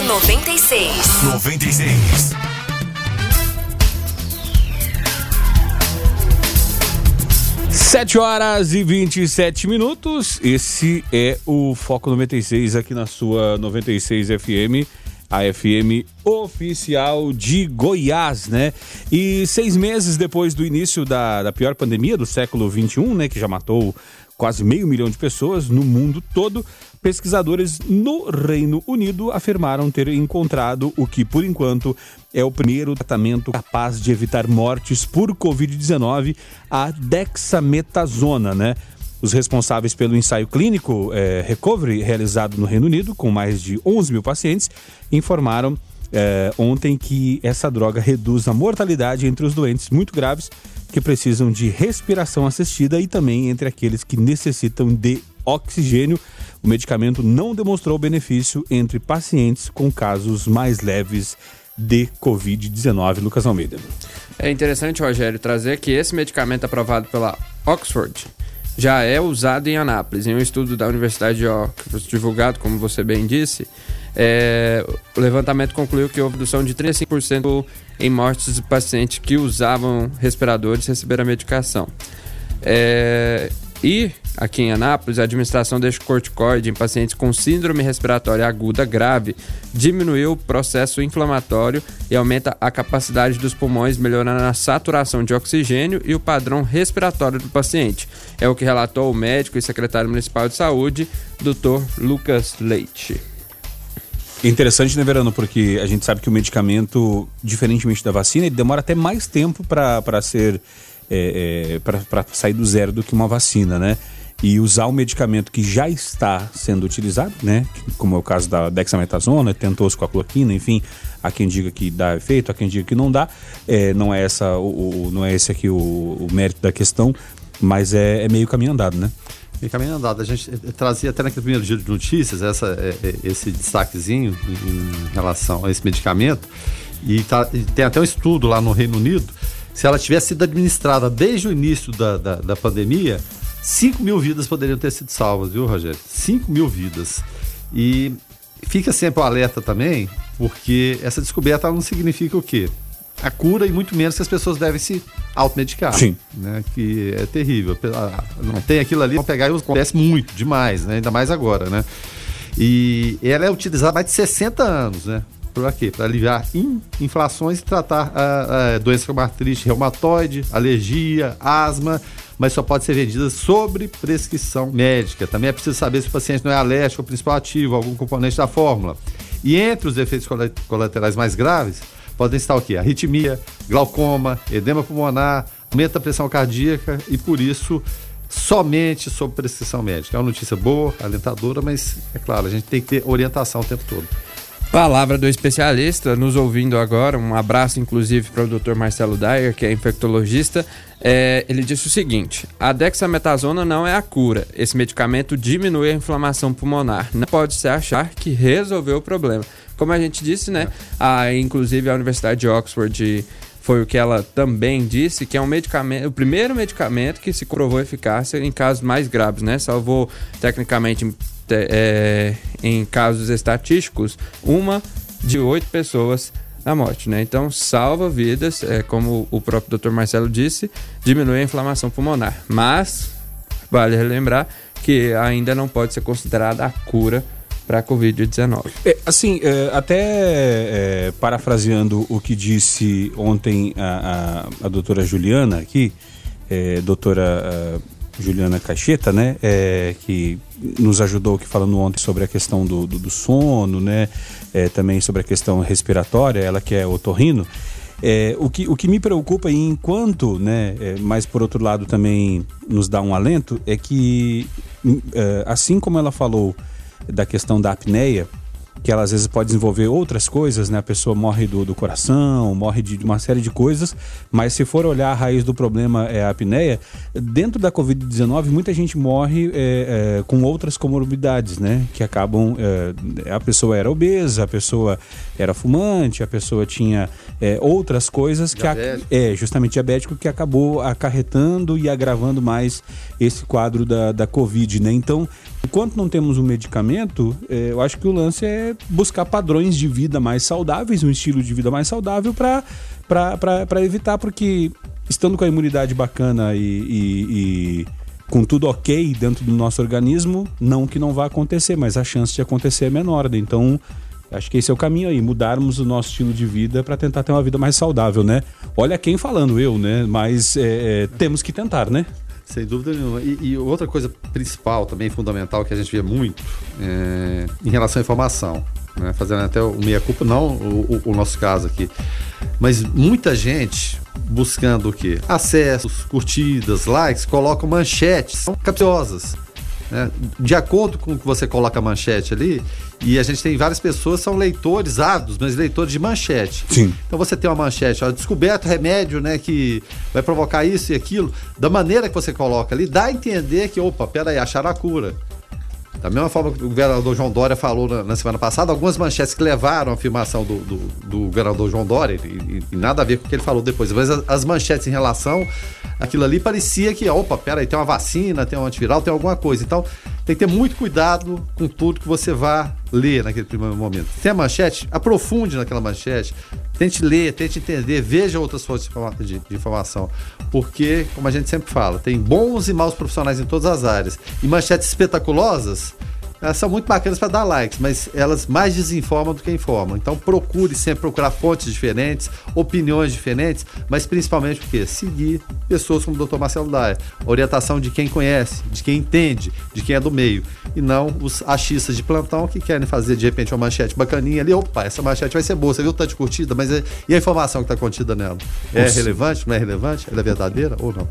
Foco 96. 96. Sete horas e 27 minutos. Esse é o Foco 96 aqui na sua 96 FM, a FM oficial de Goiás, né? E seis meses depois do início da, da pior pandemia do século XXI, né? Que já matou quase meio milhão de pessoas no mundo todo, pesquisadores no Reino Unido afirmaram ter encontrado o que, por enquanto, é o primeiro tratamento capaz de evitar mortes por Covid-19, a dexametasona, né? Os responsáveis pelo ensaio clínico é, Recovery, realizado no Reino Unido, com mais de 11 mil pacientes, informaram é, ontem que essa droga reduz a mortalidade entre os doentes muito graves que precisam de respiração assistida e também entre aqueles que necessitam de oxigênio. O medicamento não demonstrou benefício entre pacientes com casos mais leves de Covid-19. Lucas Almeida. É interessante, Rogério, trazer que esse medicamento aprovado pela Oxford já é usado em Anápolis. Em um estudo da Universidade de Oxford, divulgado, como você bem disse, é, o levantamento concluiu que houve redução de 35% em mortes de pacientes que usavam respiradores receberam a medicação. É, e aqui em Anápolis, a administração deste corticoide em pacientes com síndrome respiratória aguda grave diminuiu o processo inflamatório e aumenta a capacidade dos pulmões, melhorando a saturação de oxigênio e o padrão respiratório do paciente. É o que relatou o médico e secretário municipal de saúde, Dr. Lucas Leite. Interessante, né, Verano? Porque a gente sabe que o medicamento, diferentemente da vacina, ele demora até mais tempo para ser. É, é, para sair do zero do que uma vacina, né? E usar o medicamento que já está sendo utilizado, né? Como é o caso da dexametasona, tentou-se com a cloroquina, enfim, há quem diga que dá efeito, há quem diga que não dá. É, não é essa, o, o, não é esse aqui o, o mérito da questão, mas é, é meio caminho andado, né? Meio caminho andado. A gente eh, trazia até naquele primeiro giro de notícias essa, eh, eh, esse destaquezinho em relação a esse medicamento. E, tá, e, tem até um estudo lá no Reino Unido. Se ela tivesse sido administrada desde o início da, da, da pandemia, 5 mil vidas poderiam ter sido salvas, viu, Rogério? 5 mil vidas. E fica sempre o alerta também, porque essa descoberta não significa o quê? a cura e muito menos que as pessoas devem se automedicar. Sim. Né? Que é terrível. Não tem aquilo ali, pegar e acontece muito, demais, né? Ainda mais agora, né? E ela é utilizada há mais de 60 anos, né? Para quê? Para aliviar inflações e tratar a, a doença como artrite reumatoide, alergia, asma, mas só pode ser vendida sobre prescrição médica. Também é preciso saber se o paciente não é alérgico ao principal ativo, algum componente da fórmula. E entre os efeitos colaterais mais graves, podem estar o quê? Arritmia, glaucoma, edema pulmonar, aumenta a pressão cardíaca e por isso somente sob prescrição médica. É uma notícia boa, alentadora, mas é claro, a gente tem que ter orientação o tempo todo. Palavra do especialista, nos ouvindo agora, um abraço inclusive para o Dr. Marcelo Dyer, que é infectologista. É, ele disse o seguinte: a dexametasona não é a cura. Esse medicamento diminui a inflamação pulmonar. Não pode se achar que resolveu o problema. Como a gente disse, né? A, inclusive a Universidade de Oxford foi o que ela também disse, que é um medicamento, o primeiro medicamento que se comprovou eficácia em casos mais graves, né? Salvou tecnicamente é, em casos estatísticos uma de oito pessoas na morte, né? Então salva vidas, é, como o próprio Dr. Marcelo disse, diminui a inflamação pulmonar, mas vale relembrar que ainda não pode ser considerada a cura para a Covid-19. É, assim, é, até é, parafraseando o que disse ontem a, a, a doutora Juliana aqui, é, doutora Juliana Caixeta, né, é, que nos ajudou aqui falando ontem sobre a questão do, do, do sono, né, é, também sobre a questão respiratória, ela que é otorrino, é, o, que, o que me preocupa, e enquanto, né, é, mas por outro lado também nos dá um alento, é que, é, assim como ela falou da questão da apneia, que ela às vezes pode desenvolver outras coisas, né? A pessoa morre do, do coração, morre de, de, uma série de coisas, mas se for olhar a raiz do problema é a apneia, dentro da Covid-19 muita gente morre é, é, com outras comorbidades, né? Que acabam, é, a pessoa era obesa, a pessoa era fumante, a pessoa tinha é, outras coisas que, a, é justamente diabético, que acabou acarretando e agravando mais esse quadro da, da Covid, né? Então, Enquanto não temos um medicamento, é, eu acho que o lance é buscar padrões de vida mais saudáveis, um estilo de vida mais saudável para evitar, porque estando com a imunidade bacana e, e, e com tudo ok dentro do nosso organismo, não que não vá acontecer, mas a chance de acontecer é menor. Né? Então, acho que esse é o caminho aí, mudarmos o nosso estilo de vida para tentar ter uma vida mais saudável, né? Olha quem falando, eu, né? Mas é, é, temos que tentar, né? Sem dúvida nenhuma. E, e, outra coisa principal, também fundamental, que a gente vê muito é, em relação à informação. Né? Fazendo até o meia-culpa, não o, o, o, nosso caso aqui. Mas muita gente buscando o quê? Acessos, curtidas, likes, colocam manchetes, são capciosas. Né? De acordo com o que você coloca a manchete ali, e a gente tem várias pessoas são leitores ávidos, mas leitores de manchete. Sim. Então você tem uma manchete, ó, descoberto remédio, né, que vai provocar isso e aquilo, da maneira que você coloca ali, dá a entender que, opa, peraí, acharam a cura. Da mesma forma que o governador João Dória falou na, na semana passada, algumas manchetes que levaram a afirmação do, do, do governador João Dória, e, e, e, nada a ver com o que ele falou depois, mas as, as manchetes em relação aquilo ali parecia que, opa, peraí, tem uma vacina, tem um antiviral, tem alguma coisa. Então, tem que ter muito cuidado com tudo que você vá ler naquele primeiro momento. Tem a manchete, aprofunde naquela manchete, tente ler, tente entender, veja outras fontes de, informação. Porque, como a gente sempre fala, tem bons e maus profissionais em todas as áreas. E manchetes espetaculosas elas são muito bacanas para dar likes, mas elas mais desinformam do que informam. Então procure sempre procurar fontes diferentes, opiniões diferentes, mas principalmente porque seguir pessoas como o Dr. Marcelo Daia, orientação de quem conhece, de quem entende, de quem é do meio, e não os achistas de plantão que querem fazer de repente uma manchete bacaninha ali, opa, essa manchete vai ser boa, você viu o tanto de curtida, mas é... e a informação que está contida nela? É relevante, não é relevante? Ela é verdadeira ou não?